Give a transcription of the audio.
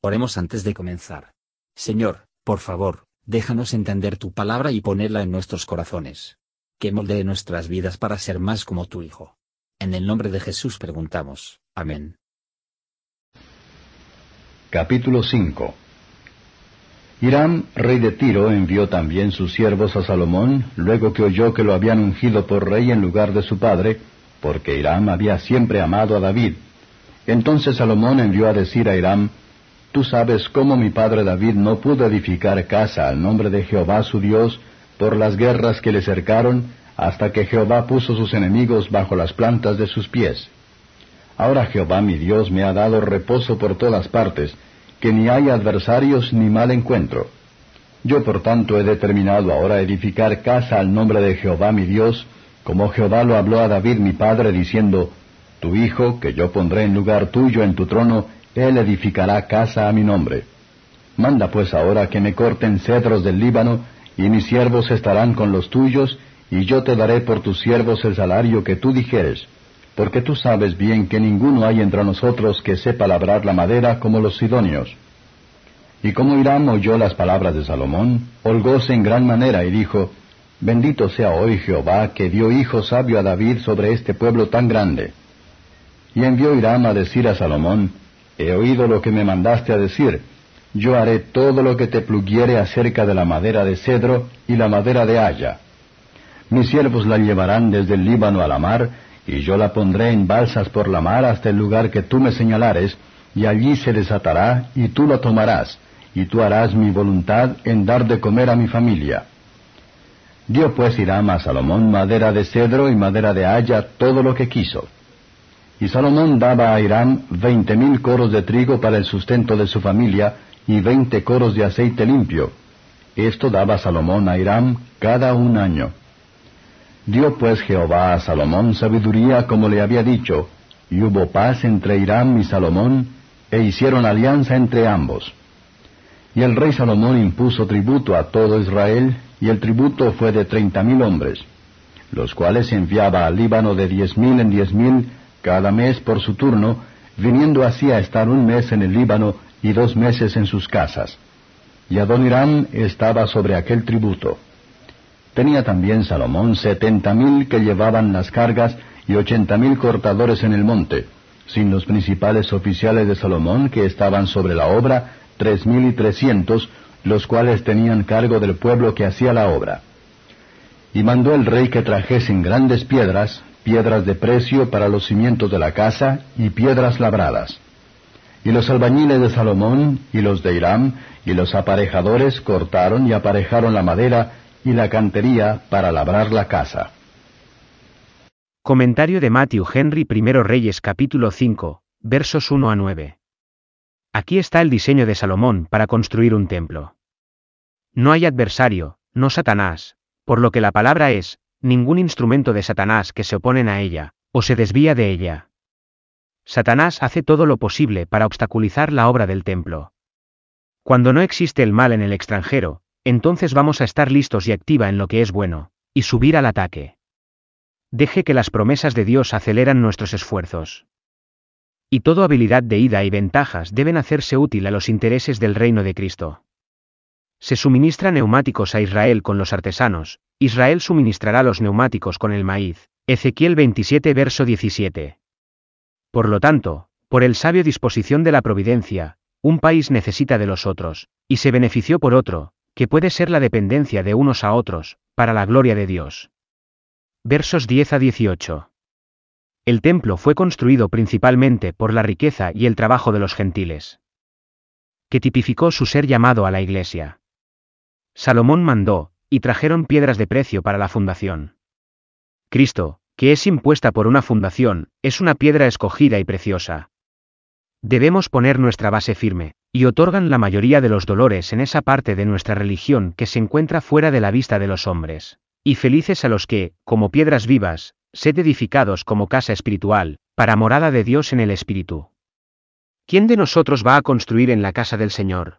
Oremos antes de comenzar. Señor, por favor, déjanos entender tu palabra y ponerla en nuestros corazones. Que moldee nuestras vidas para ser más como tu Hijo. En el nombre de Jesús preguntamos. Amén. Capítulo 5 Hiram, rey de Tiro, envió también sus siervos a Salomón, luego que oyó que lo habían ungido por rey en lugar de su padre, porque Hiram había siempre amado a David. Entonces Salomón envió a decir a Hiram, Tú sabes cómo mi padre David no pudo edificar casa al nombre de Jehová su Dios por las guerras que le cercaron, hasta que Jehová puso sus enemigos bajo las plantas de sus pies. Ahora Jehová mi Dios me ha dado reposo por todas partes, que ni hay adversarios ni mal encuentro. Yo por tanto he determinado ahora edificar casa al nombre de Jehová mi Dios, como Jehová lo habló a David mi padre, diciendo, Tu hijo, que yo pondré en lugar tuyo en tu trono, él edificará casa a mi nombre. Manda pues ahora que me corten cedros del Líbano, y mis siervos estarán con los tuyos, y yo te daré por tus siervos el salario que tú dijeres, porque tú sabes bien que ninguno hay entre nosotros que sepa labrar la madera como los sidonios. Y como Hiram oyó las palabras de Salomón, holgóse en gran manera y dijo, Bendito sea hoy Jehová, que dio hijo sabio a David sobre este pueblo tan grande. Y envió Hiram a decir a Salomón, He oído lo que me mandaste a decir. Yo haré todo lo que te pluguiere acerca de la madera de cedro y la madera de haya. Mis siervos la llevarán desde el Líbano a la mar, y yo la pondré en balsas por la mar hasta el lugar que tú me señalares, y allí se desatará, y tú la tomarás, y tú harás mi voluntad en dar de comer a mi familia. Dio pues Hiram a Salomón madera de cedro y madera de haya todo lo que quiso. Y Salomón daba a Hiram veinte mil coros de trigo para el sustento de su familia y veinte coros de aceite limpio. Esto daba Salomón a Hiram cada un año. Dio pues Jehová a Salomón sabiduría como le había dicho, y hubo paz entre Hiram y Salomón, e hicieron alianza entre ambos. Y el rey Salomón impuso tributo a todo Israel, y el tributo fue de treinta mil hombres, los cuales enviaba al Líbano de diez mil en diez mil, cada mes por su turno, viniendo así a estar un mes en el Líbano y dos meses en sus casas. Y Adonirán estaba sobre aquel tributo. Tenía también Salomón setenta mil que llevaban las cargas y ochenta mil cortadores en el monte, sin los principales oficiales de Salomón que estaban sobre la obra, tres mil y trescientos, los cuales tenían cargo del pueblo que hacía la obra. Y mandó el rey que trajesen grandes piedras, piedras de precio para los cimientos de la casa y piedras labradas. Y los albañiles de Salomón y los de Hiram y los aparejadores cortaron y aparejaron la madera y la cantería para labrar la casa. Comentario de Matthew Henry I Reyes capítulo 5, versos 1 a 9. Aquí está el diseño de Salomón para construir un templo. No hay adversario, no Satanás, por lo que la palabra es, ningún instrumento de Satanás que se oponen a ella, o se desvía de ella. Satanás hace todo lo posible para obstaculizar la obra del templo. Cuando no existe el mal en el extranjero, entonces vamos a estar listos y activa en lo que es bueno, y subir al ataque. Deje que las promesas de Dios aceleran nuestros esfuerzos. Y toda habilidad de ida y ventajas deben hacerse útil a los intereses del reino de Cristo. Se suministra neumáticos a Israel con los artesanos, Israel suministrará los neumáticos con el maíz. Ezequiel 27 verso 17. Por lo tanto, por el sabio disposición de la providencia, un país necesita de los otros, y se benefició por otro, que puede ser la dependencia de unos a otros, para la gloria de Dios. Versos 10 a 18. El templo fue construido principalmente por la riqueza y el trabajo de los gentiles, que tipificó su ser llamado a la iglesia. Salomón mandó, y trajeron piedras de precio para la fundación. Cristo, que es impuesta por una fundación, es una piedra escogida y preciosa. Debemos poner nuestra base firme, y otorgan la mayoría de los dolores en esa parte de nuestra religión que se encuentra fuera de la vista de los hombres. Y felices a los que, como piedras vivas, sed edificados como casa espiritual, para morada de Dios en el Espíritu. ¿Quién de nosotros va a construir en la casa del Señor?